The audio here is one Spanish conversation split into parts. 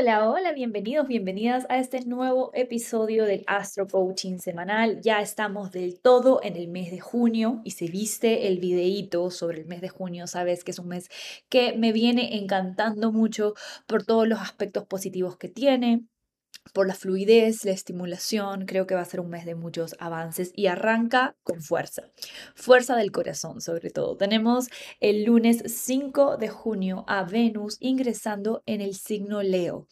Hola, hola, bienvenidos, bienvenidas a este nuevo episodio del Astro Coaching semanal. Ya estamos del todo en el mes de junio y si viste el videíto sobre el mes de junio, sabes que es un mes que me viene encantando mucho por todos los aspectos positivos que tiene, por la fluidez, la estimulación, creo que va a ser un mes de muchos avances y arranca con fuerza, fuerza del corazón sobre todo. Tenemos el lunes 5 de junio a Venus ingresando en el signo Leo.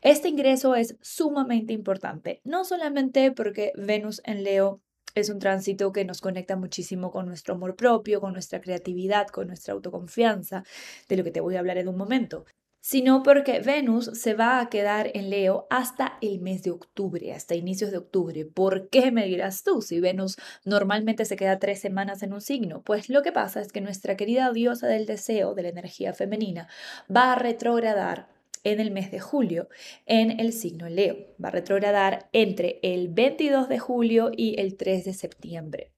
Este ingreso es sumamente importante, no solamente porque Venus en Leo es un tránsito que nos conecta muchísimo con nuestro amor propio, con nuestra creatividad, con nuestra autoconfianza, de lo que te voy a hablar en un momento, sino porque Venus se va a quedar en Leo hasta el mes de octubre, hasta inicios de octubre. ¿Por qué me dirás tú si Venus normalmente se queda tres semanas en un signo? Pues lo que pasa es que nuestra querida diosa del deseo, de la energía femenina, va a retrogradar en el mes de julio en el signo Leo. Va a retrogradar entre el 22 de julio y el 3 de septiembre.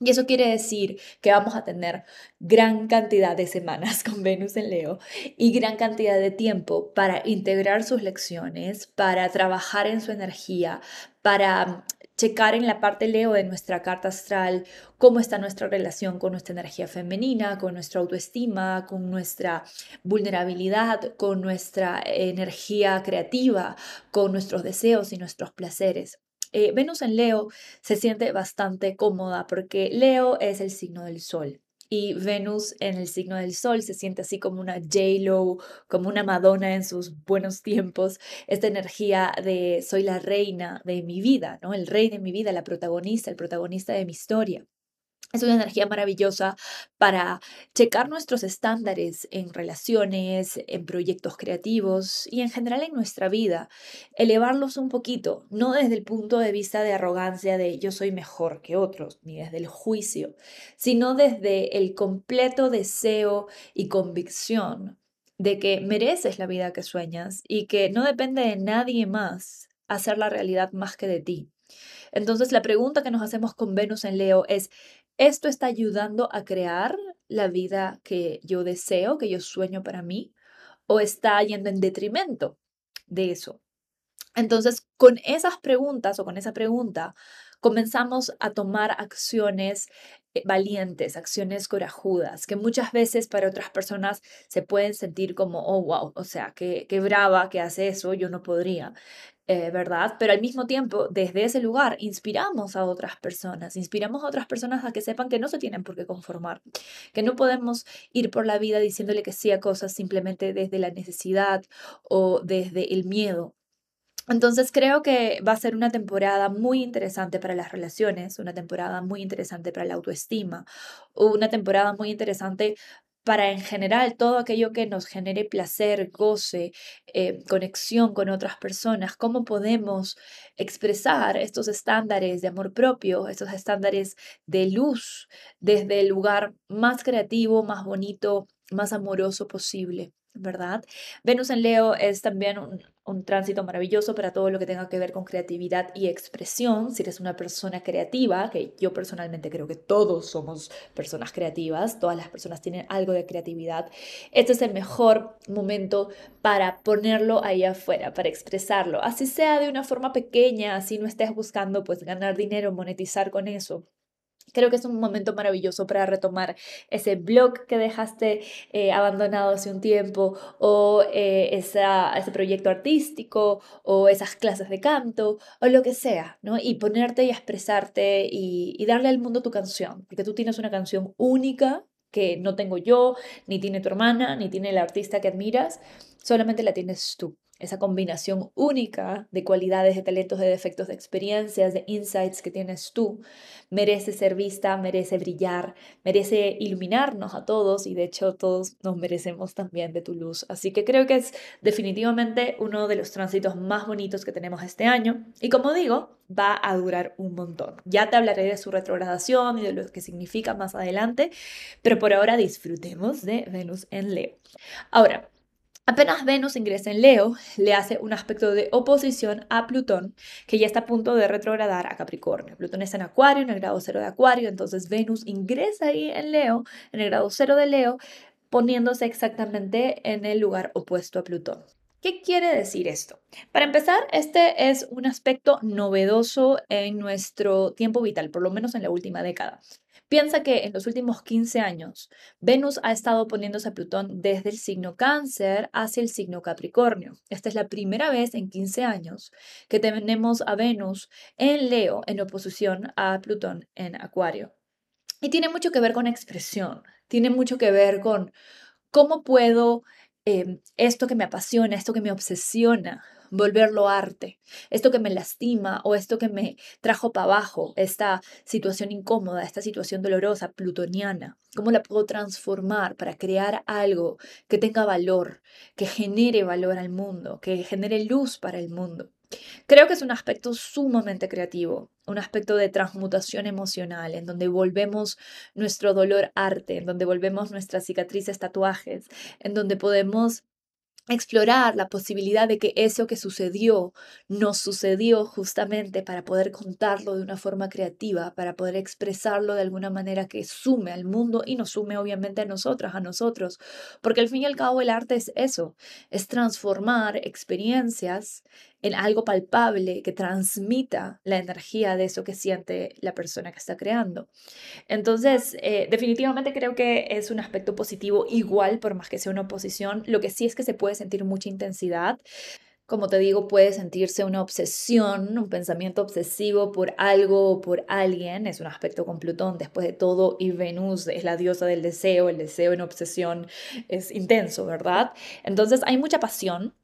Y eso quiere decir que vamos a tener gran cantidad de semanas con Venus en Leo y gran cantidad de tiempo para integrar sus lecciones, para trabajar en su energía, para checar en la parte Leo de nuestra carta astral cómo está nuestra relación con nuestra energía femenina, con nuestra autoestima, con nuestra vulnerabilidad, con nuestra energía creativa, con nuestros deseos y nuestros placeres. Eh, Venus en Leo se siente bastante cómoda porque Leo es el signo del sol. Y Venus en el signo del sol se siente así como una J-Lo, como una Madonna en sus buenos tiempos. Esta energía de soy la reina de mi vida, ¿no? El rey de mi vida, la protagonista, el protagonista de mi historia. Es una energía maravillosa para checar nuestros estándares en relaciones, en proyectos creativos y en general en nuestra vida. Elevarlos un poquito, no desde el punto de vista de arrogancia de yo soy mejor que otros, ni desde el juicio, sino desde el completo deseo y convicción de que mereces la vida que sueñas y que no depende de nadie más hacer la realidad más que de ti. Entonces la pregunta que nos hacemos con Venus en Leo es, ¿esto está ayudando a crear la vida que yo deseo, que yo sueño para mí? ¿O está yendo en detrimento de eso? Entonces, con esas preguntas o con esa pregunta, comenzamos a tomar acciones eh, valientes, acciones corajudas, que muchas veces para otras personas se pueden sentir como, oh, wow, o sea, qué, qué brava que hace eso, yo no podría. Eh, ¿verdad? Pero al mismo tiempo, desde ese lugar, inspiramos a otras personas, inspiramos a otras personas a que sepan que no se tienen por qué conformar, que no podemos ir por la vida diciéndole que sí a cosas simplemente desde la necesidad o desde el miedo. Entonces creo que va a ser una temporada muy interesante para las relaciones, una temporada muy interesante para la autoestima, una temporada muy interesante para en general todo aquello que nos genere placer, goce, eh, conexión con otras personas, cómo podemos expresar estos estándares de amor propio, estos estándares de luz desde el lugar más creativo, más bonito, más amoroso posible. ¿Verdad? Venus en Leo es también un, tránsito maravilloso para todo lo que tenga que ver con creatividad y expresión. Si eres una persona creativa, que yo personalmente creo que todos somos personas creativas, todas las personas tienen algo de creatividad, este es el mejor momento para ponerlo ahí afuera, para expresarlo, así sea de una forma pequeña, así no estés buscando pues ganar dinero, monetizar con eso Creo que es un momento maravilloso para retomar ese blog que dejaste eh, abandonado hace un tiempo o eh, ese proyecto artístico o esas clases de canto o lo que sea, ¿no? Y ponerte y expresarte y, y darle al mundo tu canción, porque tú tienes una canción única que no tengo yo, ni tiene tu hermana, ni tiene el artista que admiras, solamente la tienes tú. Esa combinación única de cualidades, de talentos, de defectos, de experiencias, de insights que tienes tú, merece ser vista, merece brillar, merece iluminarnos a todos y de hecho todos nos merecemos también de tu luz. Así que creo que es definitivamente uno de los tránsitos más bonitos que tenemos este año y como digo, va a durar un montón. Ya te hablaré de su retrogradación y de lo que significa más adelante, pero por ahora disfrutemos de Venus en Leo. Ahora, Apenas Venus ingresa en Leo, le hace un aspecto de oposición a Plutón, que ya está a punto de retrogradar a Capricornio. Plutón está en Acuario, en el grado cero de Acuario, entonces Venus ingresa ahí en Leo, en el grado cero de Leo, poniéndose exactamente en el lugar opuesto a Plutón. ¿Qué quiere decir esto? Para empezar, este es un aspecto novedoso en nuestro tiempo vital, por lo menos en la última década. Piensa que en los últimos 15 años, Venus ha estado poniéndose a Plutón desde el signo cáncer hacia el signo capricornio. Esta es la primera vez en 15 años que tenemos a Venus en Leo en oposición a Plutón en Acuario. Y tiene mucho que ver con expresión, tiene mucho que ver con cómo puedo em, esto que me apasiona, esto que me obsesiona, volverlo arte, esto que me lastima o esto que me trajo para abajo, esta situación incómoda, esta situación dolorosa, plutoniana, cómo la puedo transformar para crear algo que tenga valor, que genere valor al mundo, que genere luz para el mundo. Creo que es un aspecto sumamente creativo, un aspecto de transmutación emocional, en donde volvemos nuestro dolor arte, en donde volvemos nuestras cicatrices tatuajes, en donde podemos explorar la posibilidad de que eso que sucedió nos sucedió justamente para poder contarlo de una forma creativa, para poder expresarlo de alguna manera que sume al mundo y nos sume obviamente a nosotras, a nosotros, porque al fin y al cabo el arte es eso, es transformar experiencias en algo palpable que transmita la energía de eso que siente la persona que está creando. Entonces, eh, definitivamente creo que es un aspecto positivo igual, por más que sea una oposición. Lo que sí es que se puede sentir mucha intensidad. Como te digo, puede sentirse una obsesión, un pensamiento obsesivo por algo o por alguien. Es un aspecto con Plutón, después de todo, y Venus es la diosa del deseo. El deseo en obsesión es intenso, ¿verdad? Entonces hay mucha pasión,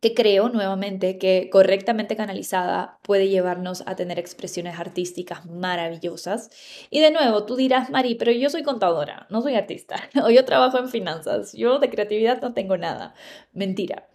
que creo nuevamente que correctamente canalizada puede llevarnos a tener expresiones artísticas maravillosas. Y de nuevo, tú dirás, Mari, pero yo soy contadora, no soy artista, o yo trabajo en finanzas, yo de creatividad no tengo nada. Mentira.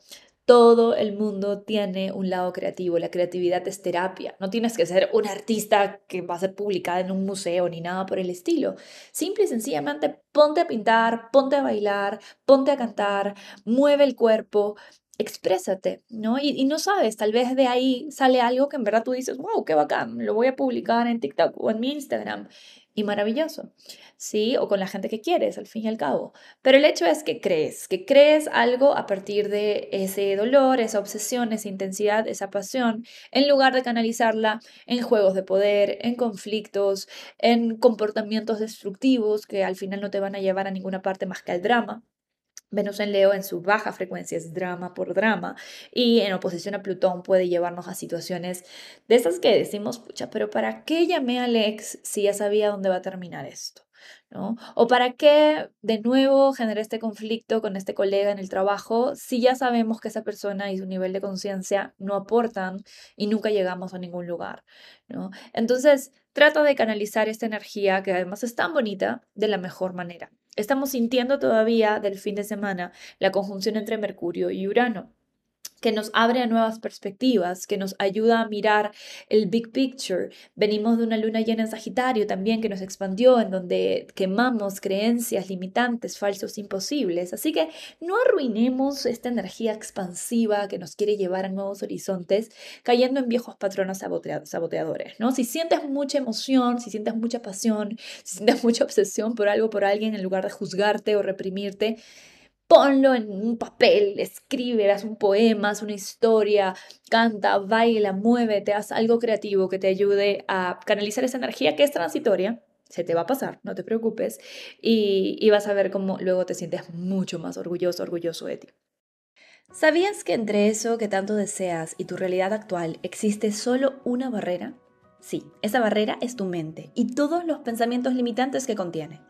Todo el mundo tiene un lado creativo, la creatividad es terapia. No tienes que ser un artista que va a ser publicada en un museo ni nada por el estilo. Simple y sencillamente ponte a pintar, ponte a bailar, ponte a cantar, mueve el cuerpo, exprésate, ¿no? Y, no sabes, tal vez de ahí sale algo que en verdad tú dices, wow, qué bacán, lo voy a publicar en TikTok o en mi Instagram. Y maravilloso, ¿sí? O con la gente que quieres, al fin y al cabo. Pero el hecho es que crees, que crees algo a partir de ese dolor, esa obsesión, esa intensidad, esa pasión, en lugar de canalizarla en juegos de poder, en conflictos, en comportamientos destructivos que al final no te van a llevar a ninguna parte más que al drama. Venus en Leo en su baja frecuencia es drama por drama y en oposición a Plutón puede llevarnos a situaciones de esas que decimos, pucha, pero ¿para qué llamé a Alex si ya sabía dónde va a terminar esto? ¿No? ¿O para qué de nuevo generé este conflicto con este colega en el trabajo si ya sabemos que esa persona y su nivel de conciencia no aportan y nunca llegamos a ningún lugar? ¿no? Entonces, trata de canalizar esta energía que además es tan bonita de la mejor manera. Estamos sintiendo todavía del fin de semana la conjunción entre Mercurio y Urano que nos abre a nuevas perspectivas, que nos ayuda a mirar el big picture. Venimos de una luna llena en Sagitario también que nos expandió, en donde quemamos creencias limitantes, falsos, imposibles. Así que no arruinemos esta energía expansiva que nos quiere llevar a nuevos horizontes, cayendo en viejos patrones saboteadores. ¿no? Si sientes mucha emoción, si sientes mucha pasión, si sientes mucha obsesión por algo, por alguien, en lugar de juzgarte o reprimirte, ponlo en un papel, escribe, haz un poema, haz una historia, canta, baila, muévete, haz algo creativo que te ayude a canalizar esa energía que es transitoria. Se te va a pasar, no te preocupes, y, y vas a ver cómo luego te sientes mucho más orgulloso, orgulloso de ti. ¿Sabías que entre eso que tanto deseas y tu realidad actual existe solo una barrera? Sí, esa barrera es tu mente y todos los pensamientos limitantes que contiene.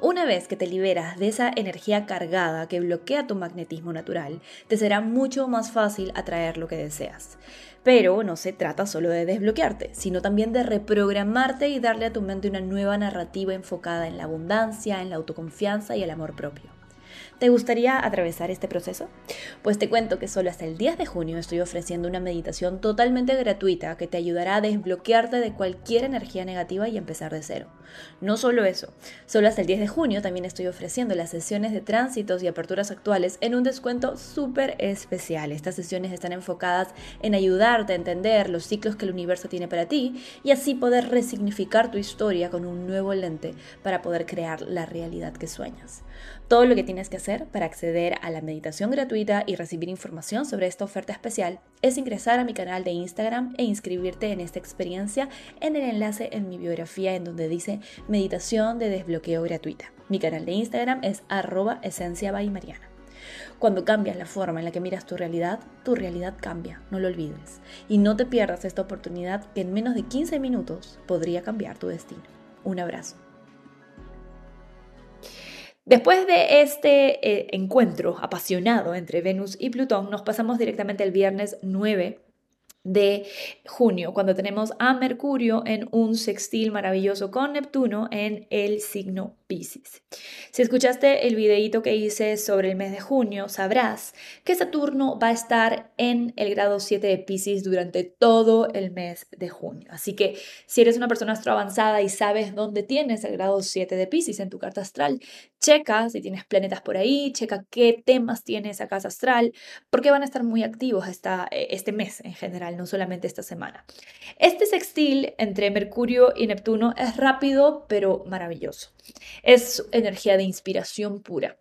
Una vez que te liberas de esa energía cargada que bloquea tu magnetismo natural, te será mucho más fácil atraer lo que deseas. Pero no se trata solo de desbloquearte, sino también de reprogramarte y darle a tu mente una nueva narrativa enfocada en la abundancia, en la autoconfianza y el amor propio. ¿Te gustaría atravesar este proceso? Pues te cuento que solo hasta el 10 de junio estoy ofreciendo una meditación totalmente gratuita que te ayudará a desbloquearte de cualquier energía negativa y empezar de cero. No solo eso, solo hasta el 10 de junio también estoy ofreciendo las sesiones de tránsitos y aperturas actuales en un descuento súper especial. Estas sesiones están enfocadas en ayudarte a entender los ciclos que el universo tiene para ti y así poder resignificar tu historia con un nuevo lente para poder crear la realidad que sueñas. Todo lo que tienes que hacer para acceder a la meditación gratuita y recibir información sobre esta oferta especial es ingresar a mi canal de Instagram e inscribirte en esta experiencia en el enlace en mi biografía en donde dice meditación de desbloqueo gratuita. Mi canal de Instagram es arroba esencia. Cuando cambias la forma en la que miras tu realidad, tu realidad cambia, no lo olvides. Y no te pierdas esta oportunidad que en menos de 15 minutos podría cambiar tu destino. Un abrazo. Después de este eh, encuentro apasionado entre Venus y Plutón, nos pasamos directamente al viernes 9 de junio, cuando tenemos a Mercurio en un sextil maravilloso con Neptuno en el signo Pisces. Si escuchaste el videíto que hice sobre el mes de junio, sabrás que Saturno va a estar en el grado 7 de Pisces durante todo el mes de junio. Así que si eres una persona astro avanzada y sabes dónde tienes el grado 7 de Pisces en tu carta astral, checa si tienes planetas por ahí, checa qué temas tiene esa casa astral, porque van a estar muy activos esta, eh, este mes en general, no solamente esta semana. Este sextil entre Mercurio y Neptuno es rápido pero maravilloso. Es energía de inspiración pura.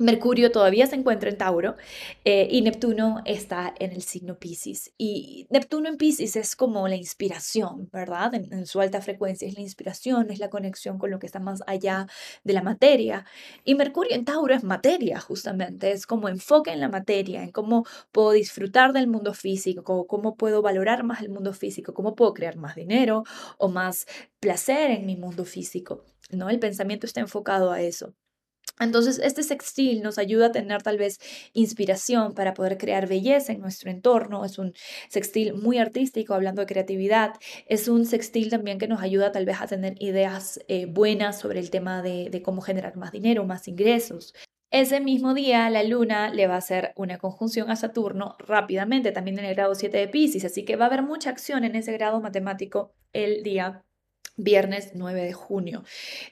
Mercurio todavía se encuentra en Tauro eh, y Neptuno está en el signo Pisces. Y Neptuno en Pisces es como la inspiración, ¿verdad? En, su alta frecuencia es la inspiración, es la conexión con lo que está más allá de la materia. Y Mercurio en Tauro es materia, justamente. Es como enfoque en la materia, en cómo puedo disfrutar del mundo físico, cómo puedo valorar más el mundo físico, cómo puedo crear más dinero o más placer en mi mundo físico. ¿no? El pensamiento está enfocado a eso. Entonces, este sextil nos ayuda a tener tal vez inspiración para poder crear belleza en nuestro entorno. Es un sextil muy artístico, hablando de creatividad. Es un sextil también que nos ayuda tal vez a tener ideas eh, buenas sobre el tema de, de cómo generar más dinero, más ingresos. Ese mismo día la luna le va a hacer una conjunción a Saturno rápidamente, también en el grado 7 de Pisces, así que va a haber mucha acción en ese grado matemático el día viernes 9 de junio.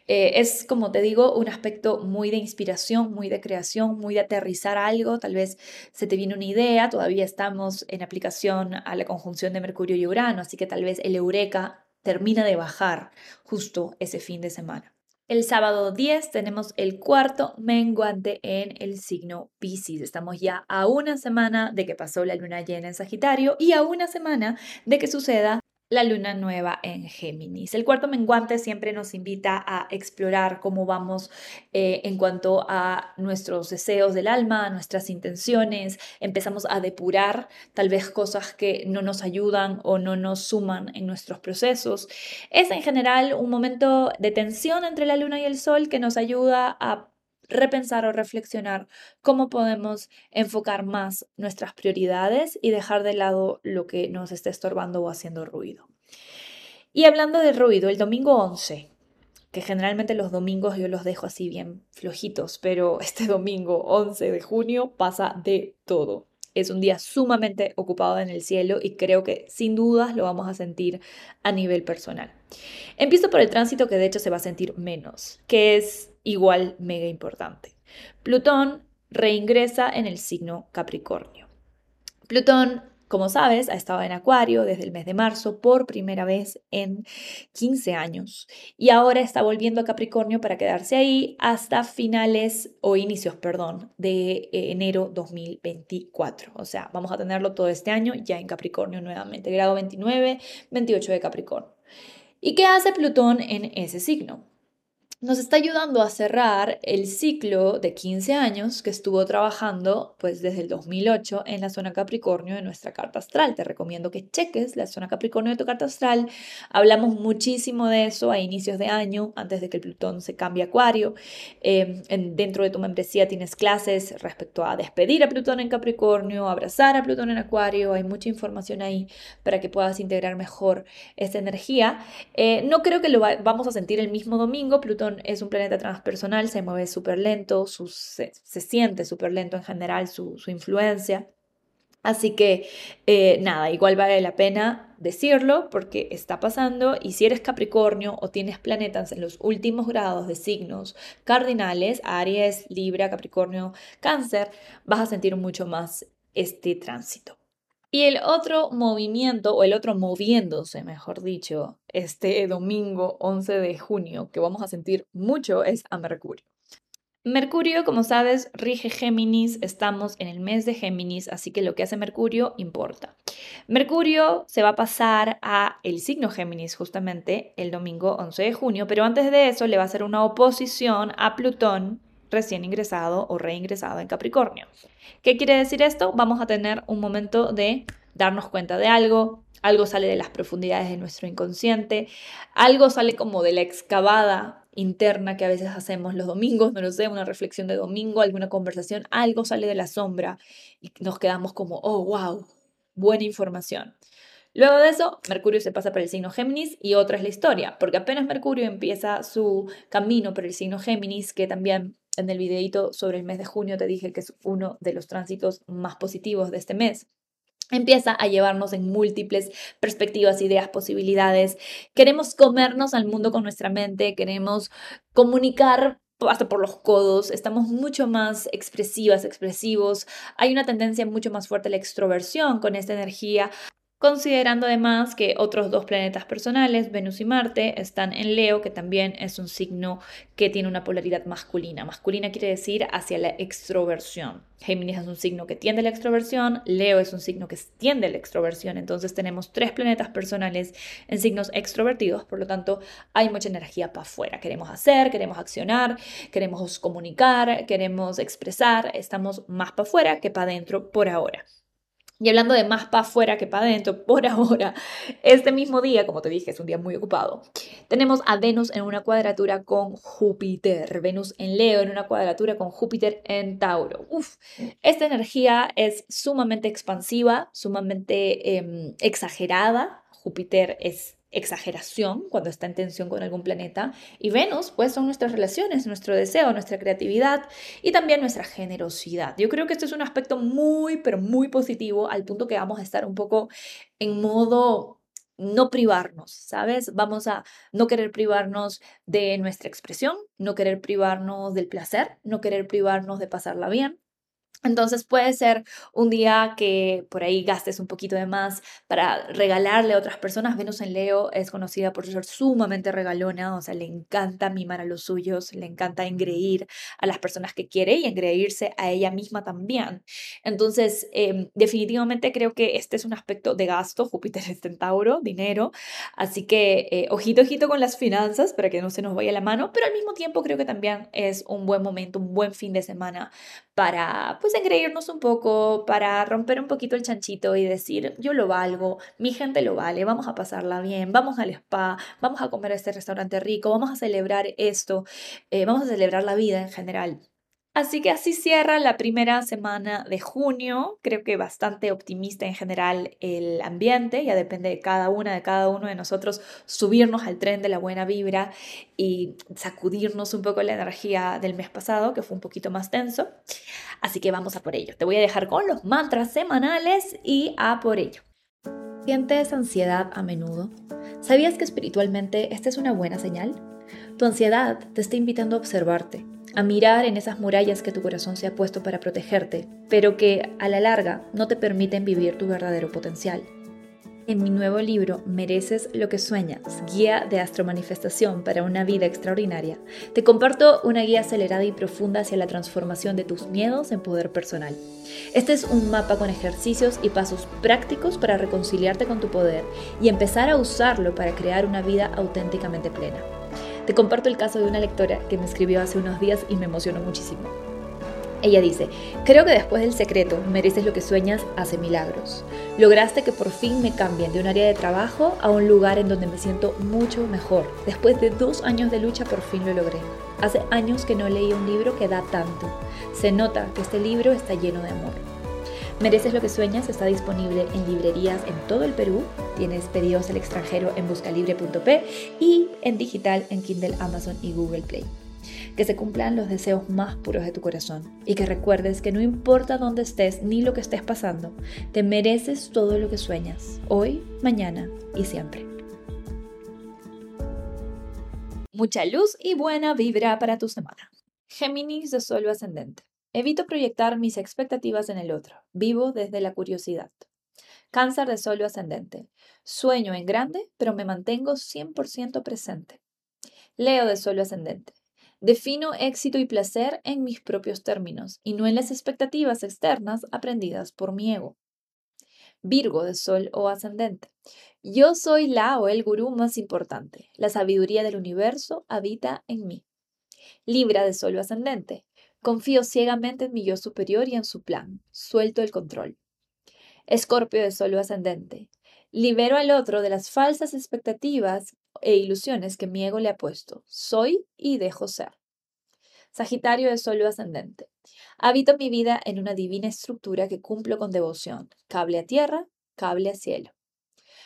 Eh, es, como te digo, un aspecto muy de inspiración, muy de creación, muy de aterrizar algo. Tal vez se te viene una idea, todavía estamos en aplicación a la conjunción de Mercurio y Urano, así que tal vez el Eureka termina de bajar justo ese fin de semana. El sábado 10 tenemos el cuarto menguante en el signo Pisces. Estamos ya a una semana de que pasó la luna llena en Sagitario y a una semana de que suceda la luna nueva en Géminis. El cuarto menguante siempre nos invita a explorar cómo vamos eh, en cuanto a nuestros deseos del alma, nuestras intenciones. Empezamos a depurar tal vez cosas que no nos ayudan o no nos suman en nuestros procesos. Es en general un momento de tensión entre la luna y el sol que nos ayuda a repensar o reflexionar cómo podemos enfocar más nuestras prioridades y dejar de lado lo que nos esté estorbando o haciendo ruido. Y hablando de ruido, el domingo 11, que generalmente los domingos yo los dejo así bien flojitos, pero este domingo 11 de junio pasa de todo. Es un día sumamente ocupado en el cielo y creo que sin dudas lo vamos a sentir a nivel personal. Empiezo por el tránsito que de hecho se va a sentir menos, que es igual mega importante. Plutón reingresa en el signo Capricornio. Plutón, como sabes, ha estado en Acuario desde el mes de marzo por primera vez en 15 años y ahora está volviendo a Capricornio para quedarse ahí hasta finales o inicios, perdón, de eh, enero 2024. O sea, vamos a tenerlo todo este año ya en Capricornio nuevamente, grado 29, 28 de Capricornio. ¿Y qué hace Plutón en ese signo? Nos está ayudando a cerrar el ciclo de 15 años que estuvo trabajando pues desde el 2008 en la zona Capricornio de nuestra carta astral. Te recomiendo que cheques la zona Capricornio de tu carta astral. Hablamos muchísimo de eso a inicios de año, antes de que el Plutón se cambie a Acuario. Em, dentro de tu membresía tienes clases respecto a despedir a Plutón en Capricornio, abrazar a Plutón en Acuario. Hay mucha información ahí para que puedas integrar mejor esta energía. Eh, no creo que lo vamos a sentir el mismo domingo. Plutón es un planeta transpersonal, se mueve súper lento, se, siente súper lento en general su, influencia. Así que eh, nada, igual vale la pena decirlo porque está pasando y si eres Capricornio o tienes planetas en los últimos grados de signos cardinales, Aries, Libra, Capricornio, Cáncer, vas a sentir mucho más este tránsito. Y el otro movimiento, o el otro moviéndose, mejor dicho, este domingo 11 de junio, que vamos a sentir mucho, es a Mercurio. Mercurio, como sabes, rige Géminis, estamos en el mes de Géminis, así que lo que hace Mercurio importa. Mercurio se va a pasar a el signo Géminis justamente el domingo 11 de junio, pero antes de eso le va a hacer una oposición a Plutón recién ingresado o reingresado en Capricornio. ¿Qué quiere decir esto? Vamos a tener un momento de darnos cuenta de algo, algo sale de las profundidades de nuestro inconsciente, algo sale como de la excavada interna que a veces hacemos los domingos, no lo sé, una reflexión de domingo, alguna conversación, algo sale de la sombra y nos quedamos como, oh, wow, buena información. Luego de eso, Mercurio se pasa por el signo Géminis y otra es la historia, porque apenas Mercurio empieza su camino por el signo Géminis, que también en el videito sobre el mes de junio te dije que es uno de los tránsitos más positivos de este mes. Empieza a llevarnos en múltiples perspectivas, ideas, posibilidades. Queremos comernos al mundo con nuestra mente, queremos comunicar hasta por los codos, estamos mucho más expresivas, expresivos, hay una tendencia mucho más fuerte a la extroversión con esta energía, considerando además que otros dos planetas personales, Venus y Marte, están en Leo, que también es un signo que tiene una polaridad masculina. Masculina quiere decir hacia la extroversión. Géminis es un signo que tiende a la extroversión, Leo es un signo que tiende a la extroversión, entonces tenemos tres planetas personales en signos extrovertidos, por lo tanto hay mucha energía para afuera. Queremos hacer, queremos accionar, queremos comunicar, queremos expresar, estamos más para afuera que para adentro por ahora. Y hablando de más para afuera que para adentro, por ahora, este mismo día, como te dije, es un día muy ocupado, tenemos a Venus en una cuadratura con Júpiter, Venus en Leo en una cuadratura con Júpiter en Tauro. Uf, esta energía es sumamente expansiva, sumamente em, exagerada. Júpiter es exageración cuando está en tensión con algún planeta y Venus pues son nuestras relaciones, nuestro deseo, nuestra creatividad y también nuestra generosidad. Yo creo que este es un aspecto muy pero muy positivo al punto que vamos a estar un poco en modo no privarnos, ¿sabes? Vamos a no querer privarnos de nuestra expresión, no querer privarnos del placer, no querer privarnos de pasarla bien, entonces puede ser un día que por ahí gastes un poquito de más para regalarle a otras personas. Venus en Leo es conocida por ser sumamente regalona, o sea, le encanta mimar a los suyos, le encanta engreír a las personas que quiere y engreírse a ella misma también. Entonces, em, definitivamente creo que este es un aspecto de gasto. Júpiter es Centauro, dinero. Así que eh, ojito, ojito con las finanzas para que no se nos vaya la mano, pero al mismo tiempo creo que también es un buen momento, un buen fin de semana para pues engreírnos un poco, para romper un poquito el chanchito y decir, yo lo valgo, mi gente lo vale, vamos a pasarla bien, vamos al spa, vamos a comer a este restaurante rico, vamos a celebrar esto, eh, vamos a celebrar la vida en general. Así que así cierra la primera semana de junio. Creo que bastante optimista en general el ambiente. Ya depende de cada una, de cada uno de nosotros subirnos al tren de la buena vibra y sacudirnos un poco la energía del mes pasado, que fue un poquito más tenso. Así que vamos a por ello. Te voy a dejar con los mantras semanales y a por ello. ¿Sientes ansiedad a menudo? ¿Sabías que espiritualmente esta es una buena señal? Tu ansiedad te está invitando a observarte a mirar en esas murallas que tu corazón se ha puesto para protegerte, pero que a la larga no te permiten vivir tu verdadero potencial. En mi nuevo libro, Mereces lo que sueñas, guía de astromanifestación para una vida extraordinaria, te comparto una guía acelerada y profunda hacia la transformación de tus miedos en poder personal. Este es un mapa con ejercicios y pasos prácticos para reconciliarte con tu poder y empezar a usarlo para crear una vida auténticamente plena. Te comparto el caso de una lectora que me escribió hace unos días y me emocionó muchísimo. Ella dice, creo que después del secreto mereces lo que sueñas hace milagros. Lograste que por fin me cambien de un área de trabajo a un lugar en donde me siento mucho mejor. Después de dos años de lucha por fin lo logré. Hace años que no leí un libro que da tanto. Se nota que este libro está lleno de amor. Mereces lo que sueñas está disponible en librerías en todo el Perú. Tienes pedidos al extranjero en buscalibre.p y en digital en Kindle, Amazon y Google Play que se cumplan los deseos más puros de tu corazón y que recuerdes que no importa dónde estés ni lo que estés pasando, te mereces todo lo que sueñas, hoy, mañana y siempre. Mucha luz y buena vibra para tu semana. Géminis de suelo ascendente. Evito proyectar mis expectativas en el otro. Vivo desde la curiosidad. Cáncer de suelo ascendente. Sueño en grande, pero me mantengo 100% presente. Leo de suelo ascendente. Defino éxito y placer en mis propios términos y no en las expectativas externas aprendidas por mi ego. Virgo de Sol o ascendente. Yo soy la o el gurú más importante. La sabiduría del universo habita en mí. Libra de Sol o ascendente. Confío ciegamente en mi yo superior y en su plan. Suelto el control. Escorpio de Sol o ascendente. Libero al otro de las falsas expectativas e ilusiones que mi ego le ha puesto. Soy y dejo ser. Sagitario de Sol ascendente. Habito mi vida en una divina estructura que cumplo con devoción. Cable a tierra, cable a cielo.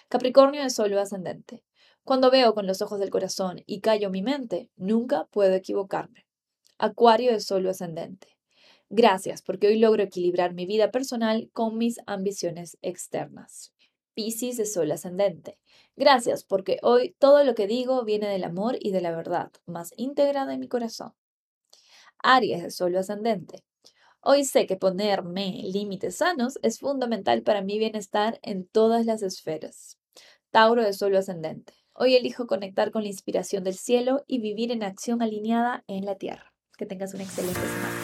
Capricornio de Sol ascendente. Cuando veo con los ojos del corazón y callo mi mente, nunca puedo equivocarme. Acuario de Sol ascendente. Gracias porque hoy logro equilibrar mi vida personal con mis ambiciones externas. Piscis de Sol ascendente. Gracias, porque hoy todo lo que digo viene del amor y de la verdad, más íntegra de mi corazón. Aries de Sol ascendente. Hoy sé que ponerme límites sanos es fundamental para mi bienestar en todas las esferas. Tauro de Sol ascendente. Hoy elijo conectar con la inspiración del cielo y vivir en acción alineada en la tierra. Que tengas una excelente semana.